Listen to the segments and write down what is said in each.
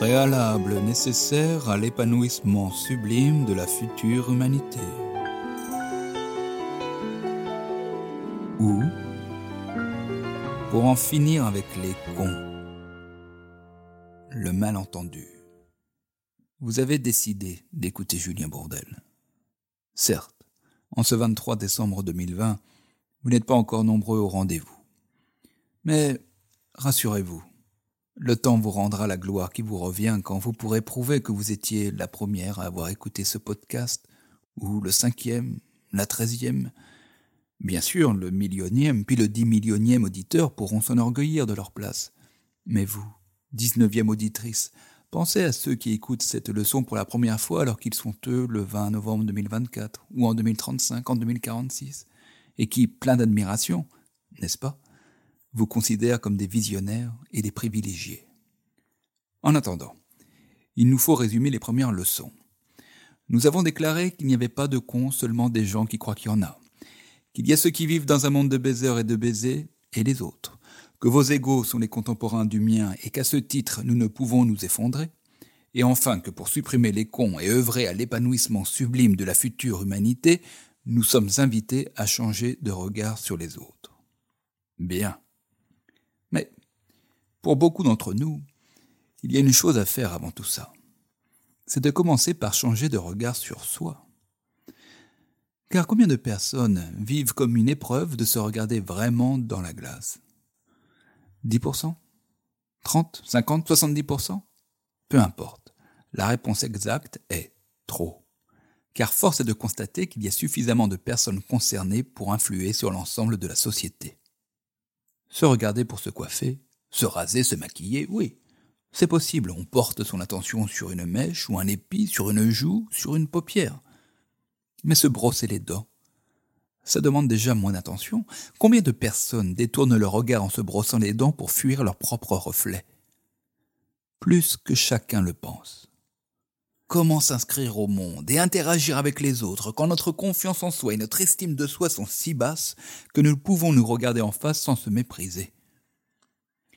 préalable nécessaire à l'épanouissement sublime de la future humanité. Ou pour en finir avec les cons, le malentendu. Vous avez décidé d'écouter Julien Bourdel. Certes, en ce 23 décembre 2020, vous n'êtes pas encore nombreux au rendez-vous. Mais rassurez-vous, le temps vous rendra la gloire qui vous revient quand vous pourrez prouver que vous étiez la première à avoir écouté ce podcast, ou le cinquième, la treizième. Bien sûr, le millionième, puis le dix millionième auditeur pourront s'enorgueillir de leur place. Mais vous, dix-neuvième auditrice, pensez à ceux qui écoutent cette leçon pour la première fois alors qu'ils sont eux le 20 novembre 2024, ou en 2035, en 2046, et qui, plein d'admiration, n'est-ce pas, vous considèrent comme des visionnaires et des privilégiés. En attendant, il nous faut résumer les premières leçons. Nous avons déclaré qu'il n'y avait pas de cons, seulement des gens qui croient qu'il y en a. Qu'il y a ceux qui vivent dans un monde de baiseurs et de baisers, et les autres. Que vos égaux sont les contemporains du mien et qu'à ce titre nous ne pouvons nous effondrer. Et enfin que pour supprimer les cons et œuvrer à l'épanouissement sublime de la future humanité, nous sommes invités à changer de regard sur les autres. Bien. Pour beaucoup d'entre nous, il y a une chose à faire avant tout ça. C'est de commencer par changer de regard sur soi. Car combien de personnes vivent comme une épreuve de se regarder vraiment dans la glace? 10% 30 50 70% Peu importe. La réponse exacte est trop. Car force est de constater qu'il y a suffisamment de personnes concernées pour influer sur l'ensemble de la société. Se regarder pour se coiffer, se raser, se maquiller, oui. C'est possible, on porte son attention sur une mèche ou un épi, sur une joue, sur une paupière. Mais se brosser les dents, ça demande déjà moins d'attention. Combien de personnes détournent leur regard en se brossant les dents pour fuir leur propre reflet? Plus que chacun le pense. Comment s'inscrire au monde et interagir avec les autres quand notre confiance en soi et notre estime de soi sont si basses que nous pouvons nous regarder en face sans se mépriser?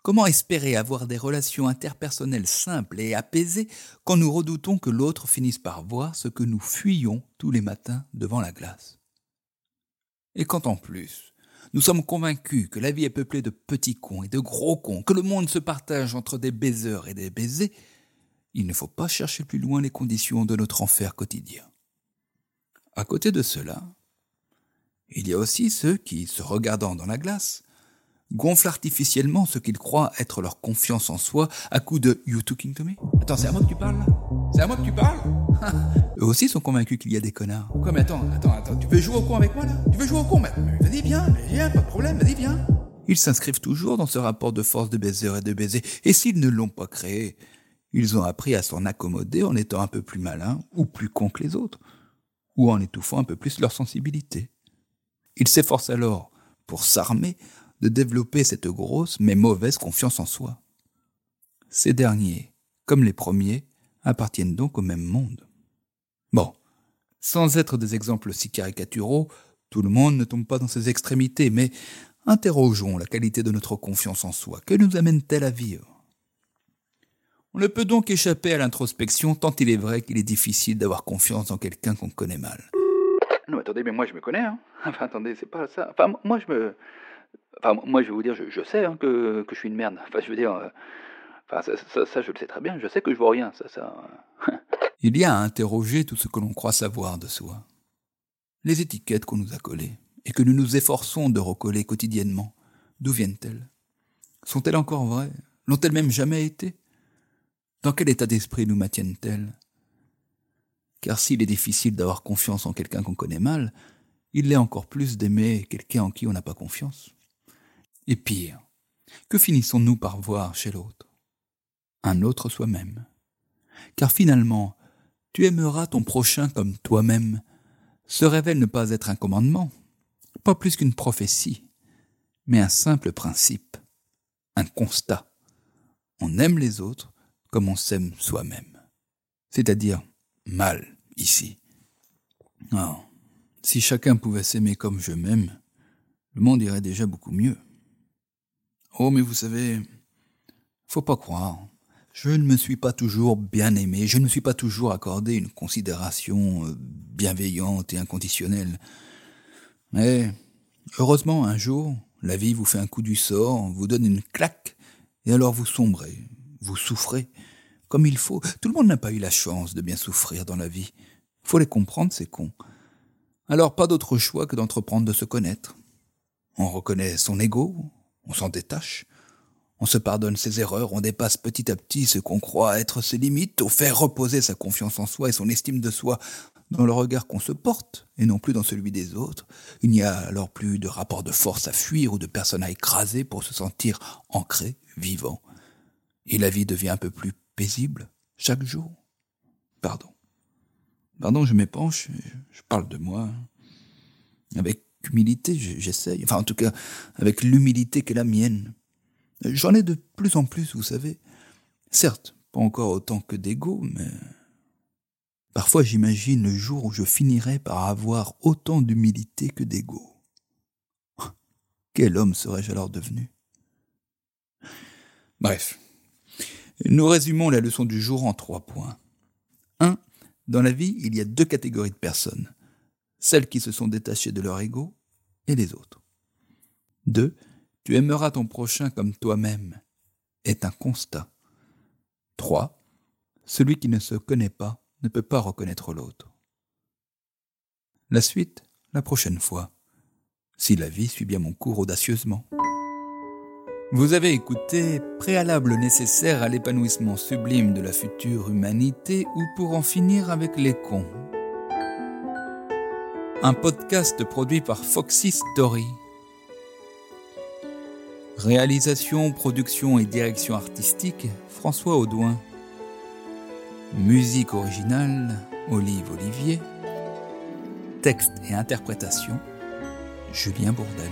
Comment espérer avoir des relations interpersonnelles simples et apaisées quand nous redoutons que l'autre finisse par voir ce que nous fuyons tous les matins devant la glace? Et quand en plus, nous sommes convaincus que la vie est peuplée de petits cons et de gros cons, que le monde se partage entre des baiseurs et des baisers, il ne faut pas chercher plus loin les conditions de notre enfer quotidien. À côté de cela, il y a aussi ceux qui, se regardant dans la glace, gonflent artificiellement ce qu'ils croient être leur confiance en soi à coup de You talking to me Attends, c'est à moi que tu parles là C'est à moi que tu parles? Eux aussi sont convaincus qu'il y a des connards. Quoi, mais attends, attends, attends, tu veux jouer au con avec moi là? Tu veux jouer au con mais, Vas-y, viens, viens, pas de problème, vas-y, viens. Ils s'inscrivent toujours dans ce rapport de force de baiser et de baiser, et s'ils ne l'ont pas créé, ils ont appris à s'en accommoder en étant un peu plus malins ou plus cons que les autres, ou en étouffant un peu plus leur sensibilité. Ils s'efforcent alors, pour s'armer, de développer cette grosse mais mauvaise confiance en soi. Ces derniers, comme les premiers, appartiennent donc au même monde. Bon, sans être des exemples si caricaturaux, tout le monde ne tombe pas dans ces extrémités, mais interrogeons la qualité de notre confiance en soi. Que nous amène-t-elle à vivre? On ne peut donc échapper à l'introspection tant il est vrai qu'il est difficile d'avoir confiance en quelqu'un qu'on connaît mal. Non, attendez, mais moi je me connais. Hein. Enfin, attendez, c'est pas ça. Enfin, moi je me. Enfin, moi je vais vous dire, je, sais hein, que, je suis une merde. Enfin, je veux dire. Euh, enfin, ça, je le sais très bien. Je sais que je vois rien. Ça, ça. il y a à interroger tout ce que l'on croit savoir de soi. Les étiquettes qu'on nous a collées et que nous nous efforçons de recoller quotidiennement, d'où viennent-elles? Sont-elles encore vraies? L'ont-elles même jamais été? Dans quel état d'esprit nous maintiennent-elles? Car s'il est difficile d'avoir confiance en quelqu'un qu'on connaît mal, il l'est encore plus d'aimer quelqu'un en qui on n'a pas confiance. Et pire, que finissons-nous par voir chez l'autre? Un autre soi-même. Car finalement, tu aimeras ton prochain comme toi-même se révèle ne pas être un commandement, pas plus qu'une prophétie, mais un simple principe, un constat. On aime les autres comme on s'aime soi-même. C'est-à-dire mal, ici. Oh, si chacun pouvait s'aimer comme je m'aime, le monde irait déjà beaucoup mieux. Oh, mais vous savez, faut pas croire. Je ne me suis pas toujours bien aimé, je ne me suis pas toujours accordé une considération euh, bienveillante et inconditionnelle. Mais, heureusement, un jour, la vie vous fait un coup du sort, vous donne une claque, et alors vous sombrez, vous souffrez, comme il faut. Tout le monde n'a pas eu la chance de bien souffrir dans la vie. Faut les comprendre, ces cons. Alors pas d'autre choix que d'entreprendre de se connaître. On reconnaît son ego, on s'en détache, on se pardonne ses erreurs, on dépasse petit à petit ce qu'on croit être ses limites, on fait reposer sa confiance en soi et son estime de soi dans le regard qu'on se porte et non plus dans celui des autres. Il n'y a alors plus de rapport de force à fuir ou de personne à écraser pour se sentir ancré, vivant. Et la vie devient un peu plus paisible chaque jour. Pardon. Pardon, je m'épanche, je parle de moi. Avec humilité, j'essaye. Enfin, en tout cas, avec l'humilité qu'est la mienne. J'en ai de plus en plus, vous savez. Certes, pas encore autant que d'ego, mais parfois j'imagine le jour où je finirai par avoir autant d'humilité que d'ego. Quel homme serais-je alors devenu? Bref, nous résumons la leçon du jour en trois points. 1. Dans la vie, il y a deux catégories de personnes. Celles qui se sont détachées de leur ego et les autres. 2. Tu aimeras ton prochain comme toi-même est un constat. 3. Celui qui ne se connaît pas ne peut pas reconnaître l'autre. La suite, la prochaine fois, si la vie suit bien mon cours audacieusement. Vous avez écouté Préalable nécessaire à l'épanouissement sublime de la future humanité ou pour en finir avec les cons. Un podcast produit par Foxy Story. Réalisation, production et direction artistique, François Audouin. Musique originale, Olive Olivier. Texte et interprétation, Julien Bourdel.